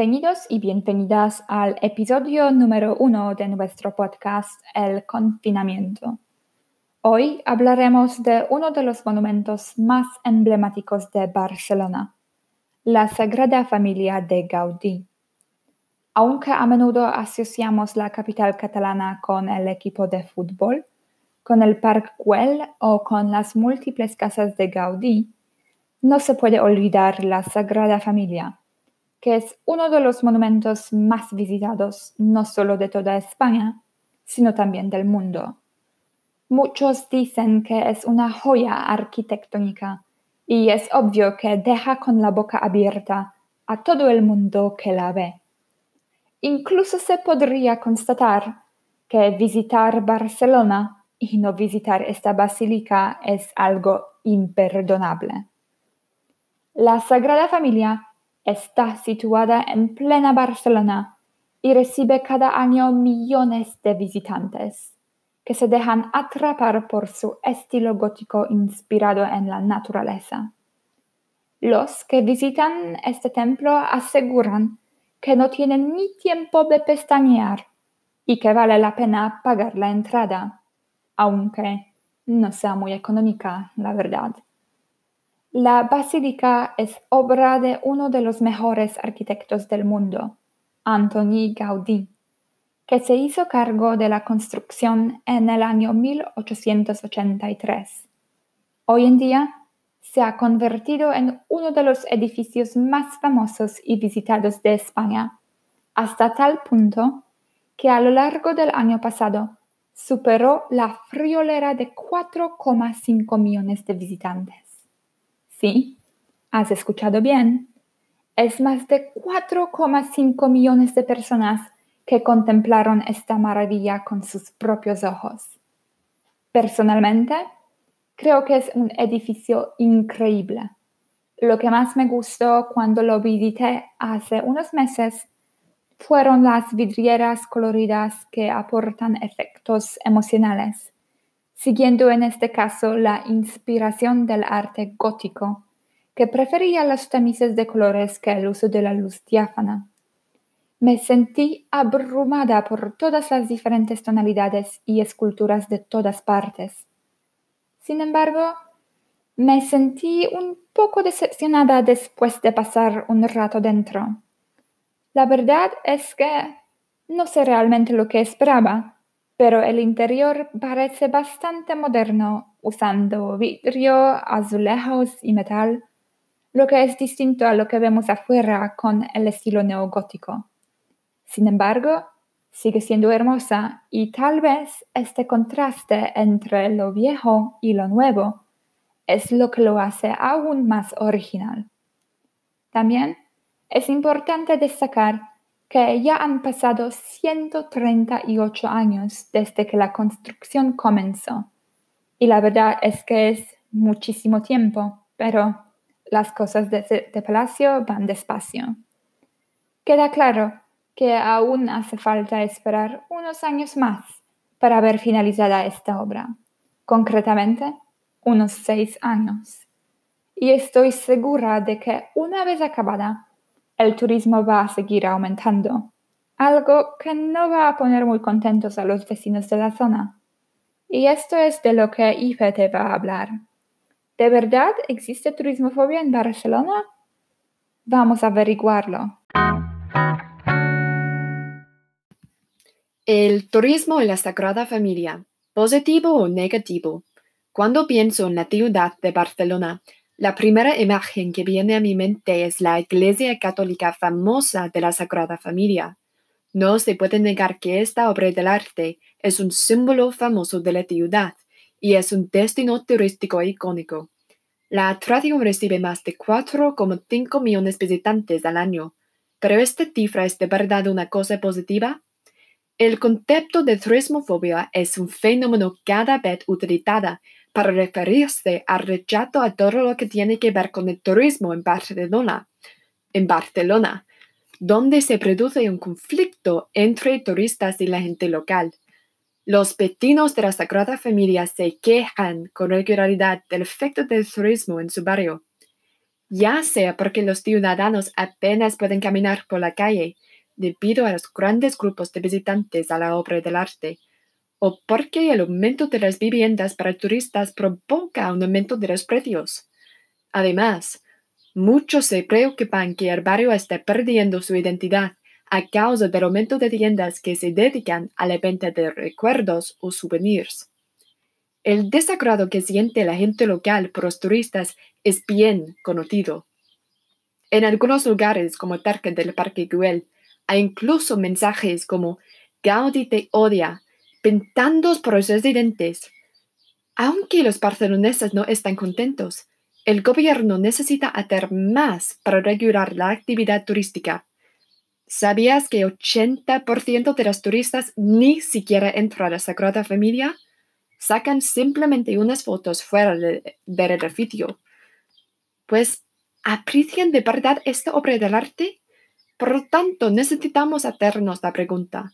Bienvenidos y bienvenidas al episodio número uno de nuestro podcast El confinamiento. Hoy hablaremos de uno de los monumentos más emblemáticos de Barcelona, la Sagrada Familia de Gaudí. Aunque a menudo asociamos la capital catalana con el equipo de fútbol, con el Parc Güell o con las múltiples casas de Gaudí, no se puede olvidar la Sagrada Familia que es uno de los monumentos más visitados no solo de toda España, sino también del mundo. Muchos dicen que es una joya arquitectónica y es obvio que deja con la boca abierta a todo el mundo que la ve. Incluso se podría constatar que visitar Barcelona y no visitar esta basílica es algo imperdonable. La Sagrada Familia Está situada en plena Barcelona y recibe cada año millones de visitantes que se dejan atrapar por su estilo gótico inspirado en la naturaleza. Los que visitan este templo aseguran que no tienen ni tiempo de pestañear y que vale la pena pagar la entrada, aunque no sea muy económica, la verdad. La basílica es obra de uno de los mejores arquitectos del mundo, Antoni Gaudí, que se hizo cargo de la construcción en el año 1883. Hoy en día se ha convertido en uno de los edificios más famosos y visitados de España, hasta tal punto que a lo largo del año pasado superó la friolera de 4,5 millones de visitantes. Sí, has escuchado bien. Es más de 4,5 millones de personas que contemplaron esta maravilla con sus propios ojos. Personalmente, creo que es un edificio increíble. Lo que más me gustó cuando lo visité hace unos meses fueron las vidrieras coloridas que aportan efectos emocionales siguiendo en este caso la inspiración del arte gótico, que prefería las tamices de colores que el uso de la luz diáfana. Me sentí abrumada por todas las diferentes tonalidades y esculturas de todas partes. Sin embargo, me sentí un poco decepcionada después de pasar un rato dentro. La verdad es que no sé realmente lo que esperaba pero el interior parece bastante moderno, usando vidrio, azulejos y metal, lo que es distinto a lo que vemos afuera con el estilo neogótico. Sin embargo, sigue siendo hermosa y tal vez este contraste entre lo viejo y lo nuevo es lo que lo hace aún más original. También es importante destacar que ya han pasado 138 años desde que la construcción comenzó. Y la verdad es que es muchísimo tiempo, pero las cosas de, de Palacio van despacio. Queda claro que aún hace falta esperar unos años más para ver finalizada esta obra, concretamente unos seis años. Y estoy segura de que una vez acabada, el turismo va a seguir aumentando, algo que no va a poner muy contentos a los vecinos de la zona. Y esto es de lo que IFE te va a hablar. ¿De verdad existe turismofobia en Barcelona? Vamos a averiguarlo. El turismo en la Sagrada Familia, positivo o negativo. Cuando pienso en la ciudad de Barcelona, la primera imagen que viene a mi mente es la iglesia católica famosa de la Sagrada Familia. No se puede negar que esta obra del arte es un símbolo famoso de la ciudad y es un destino turístico icónico. La atracción recibe más de 4,5 millones de visitantes al año, pero esta cifra es de verdad una cosa positiva. El concepto de turismofobia es un fenómeno cada vez utilizado para referirse al rechazo a todo lo que tiene que ver con el turismo en Barcelona, donde se produce un conflicto entre turistas y la gente local. Los vecinos de la Sagrada Familia se quejan con regularidad del efecto del turismo en su barrio. ya sea porque los ciudadanos apenas pueden caminar por la calle debido a los grandes grupos de visitantes a la obra del arte, o porque el aumento de las viviendas para turistas provoca un aumento de los precios. Además, muchos se preocupan que el barrio esté perdiendo su identidad a causa del aumento de tiendas que se dedican a la venta de recuerdos o souvenirs. El desagrado que siente la gente local por los turistas es bien conocido. En algunos lugares, como cerca del Parque Güell, hay incluso mensajes como Gaudí te odia pintando por los residentes. Aunque los barceloneses no están contentos, el gobierno necesita hacer más para regular la actividad turística. ¿Sabías que 80% de los turistas ni siquiera entran a la Sagrada Familia? Sacan simplemente unas fotos fuera del edificio. Pues, ¿aprecian de verdad esta obra del arte? Por lo tanto, necesitamos hacernos la pregunta.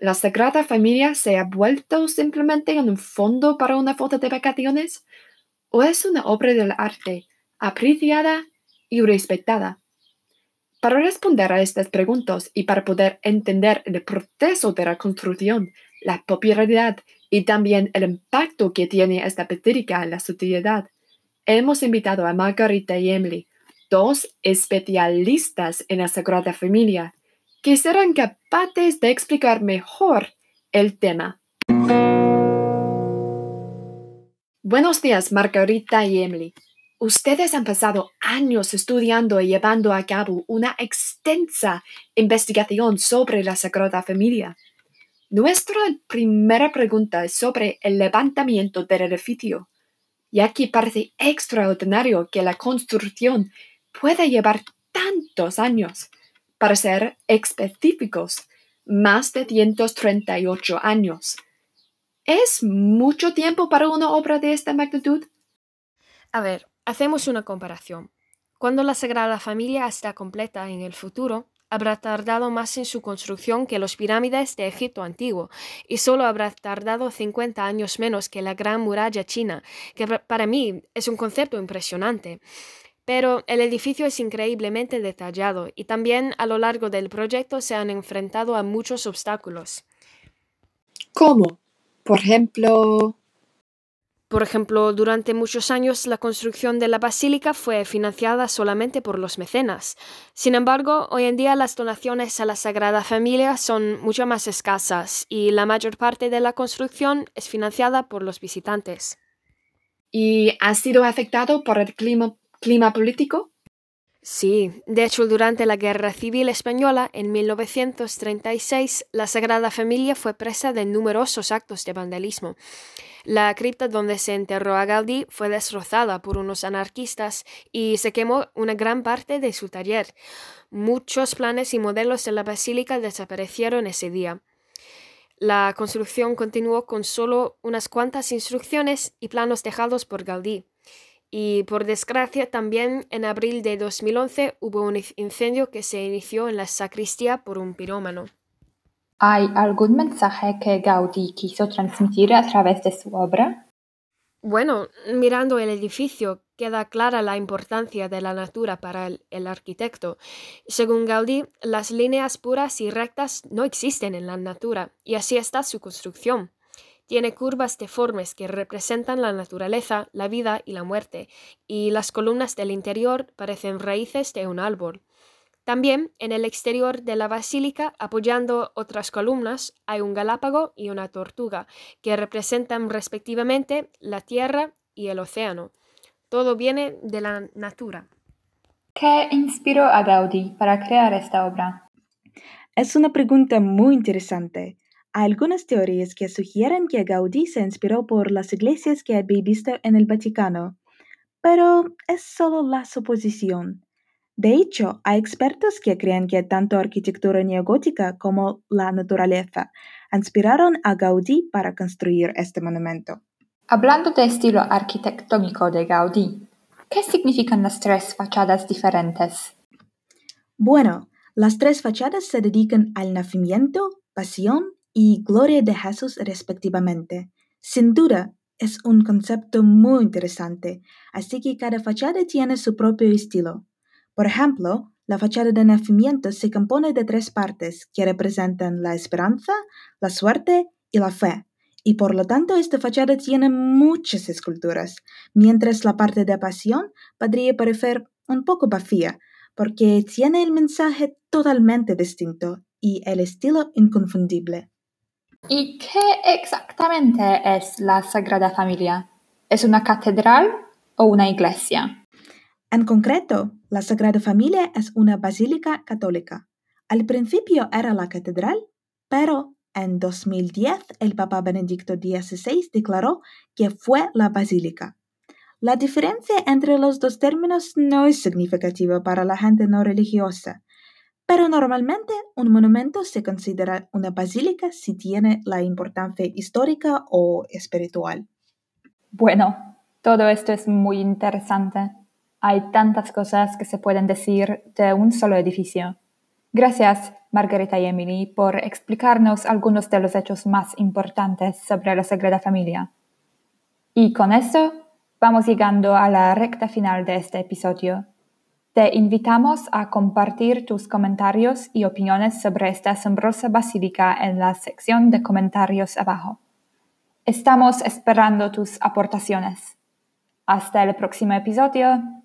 ¿La Sagrada Familia se ha vuelto simplemente en un fondo para una foto de vacaciones? ¿O es una obra del arte apreciada y respetada? Para responder a estas preguntas y para poder entender el proceso de la construcción, la popularidad y también el impacto que tiene esta basílica en la sociedad, hemos invitado a Margarita y Emily, dos especialistas en la Sagrada Familia, que serán capaces de explicar mejor el tema. Buenos días, Margarita y Emily. Ustedes han pasado años estudiando y llevando a cabo una extensa investigación sobre la Sagrada Familia. Nuestra primera pregunta es sobre el levantamiento del edificio, ya que parece extraordinario que la construcción pueda llevar tantos años. Para ser específicos, más de 138 años. ¿Es mucho tiempo para una obra de esta magnitud? A ver, hacemos una comparación. Cuando la Sagrada Familia está completa en el futuro, habrá tardado más en su construcción que los pirámides de Egipto antiguo, y solo habrá tardado 50 años menos que la Gran Muralla China, que para mí es un concepto impresionante. Pero el edificio es increíblemente detallado y también a lo largo del proyecto se han enfrentado a muchos obstáculos. ¿Cómo? Por ejemplo... Por ejemplo, durante muchos años la construcción de la basílica fue financiada solamente por los mecenas. Sin embargo, hoy en día las donaciones a la Sagrada Familia son mucho más escasas y la mayor parte de la construcción es financiada por los visitantes. ¿Y ha sido afectado por el clima clima político? Sí, de hecho durante la Guerra Civil Española en 1936 la Sagrada Familia fue presa de numerosos actos de vandalismo. La cripta donde se enterró a Gaudí fue destrozada por unos anarquistas y se quemó una gran parte de su taller. Muchos planes y modelos de la basílica desaparecieron ese día. La construcción continuó con solo unas cuantas instrucciones y planos dejados por Gaudí. Y por desgracia también en abril de 2011 hubo un incendio que se inició en la sacristía por un pirómano. ¿Hay algún mensaje que Gaudí quiso transmitir a través de su obra? Bueno, mirando el edificio queda clara la importancia de la natura para el, el, arquitecto. Según Gaudí, las líneas puras y rectas no existen en la natura, y así está su construcción. Tiene curvas deformes que representan la naturaleza, la vida y la muerte, y las columnas del interior parecen raíces de un árbol. También en el exterior de la basílica, apoyando otras columnas, hay un galápago y una tortuga, que representan respectivamente la tierra y el océano. Todo viene de la natura. ¿Qué inspiró a Gaudí para crear esta obra? Es una pregunta muy interesante. Hay algunas teorías que sugieren que Gaudí se inspiró por las iglesias que había visto en el Vaticano, pero es solo la suposición. De hecho, hay expertos que creen que tanto arquitectura neogótica como la naturaleza inspiraron a Gaudí para construir este monumento. Hablando de estilo arquitectónico de Gaudí, ¿qué significan las tres fachadas diferentes? Bueno, las tres fachadas se dedican al nacimiento, pasión y gloria de Jesús respectivamente. Sin duda, Es un concepto muy interesante, así que cada fachada tiene su propio estilo. Por ejemplo, la fachada de nacimiento se compone de tres partes que representan la esperanza, la suerte y la fe, y por lo tanto esta fachada tiene muchas esculturas, mientras la parte de pasión podría parecer un poco vacía, porque tiene el mensaje totalmente distinto y el estilo inconfundible. ¿Y qué exactamente es la Sagrada Familia? ¿Es una catedral o una iglesia? En concreto, la Sagrada Familia es una basílica católica. Al principio era la catedral, pero en 2010 el Papa Benedicto XVI declaró que fue la basílica. La diferencia entre los dos términos no es significativa para la gente no religiosa, pero normalmente un monumento se considera una basílica si tiene la importancia histórica o espiritual. Bueno, todo esto es muy interesante. Hay tantas cosas que se pueden decir de un solo edificio. Gracias, Margarita y Emily, por explicarnos algunos de los hechos más importantes sobre la Sagrada Familia. Y con esto vamos llegando a la recta final de este episodio. Te invitamos a compartir tus comentarios y opiniones sobre esta asombrosa basílica en la sección de comentarios abajo. Estamos esperando tus aportaciones. Hasta el próximo episodio.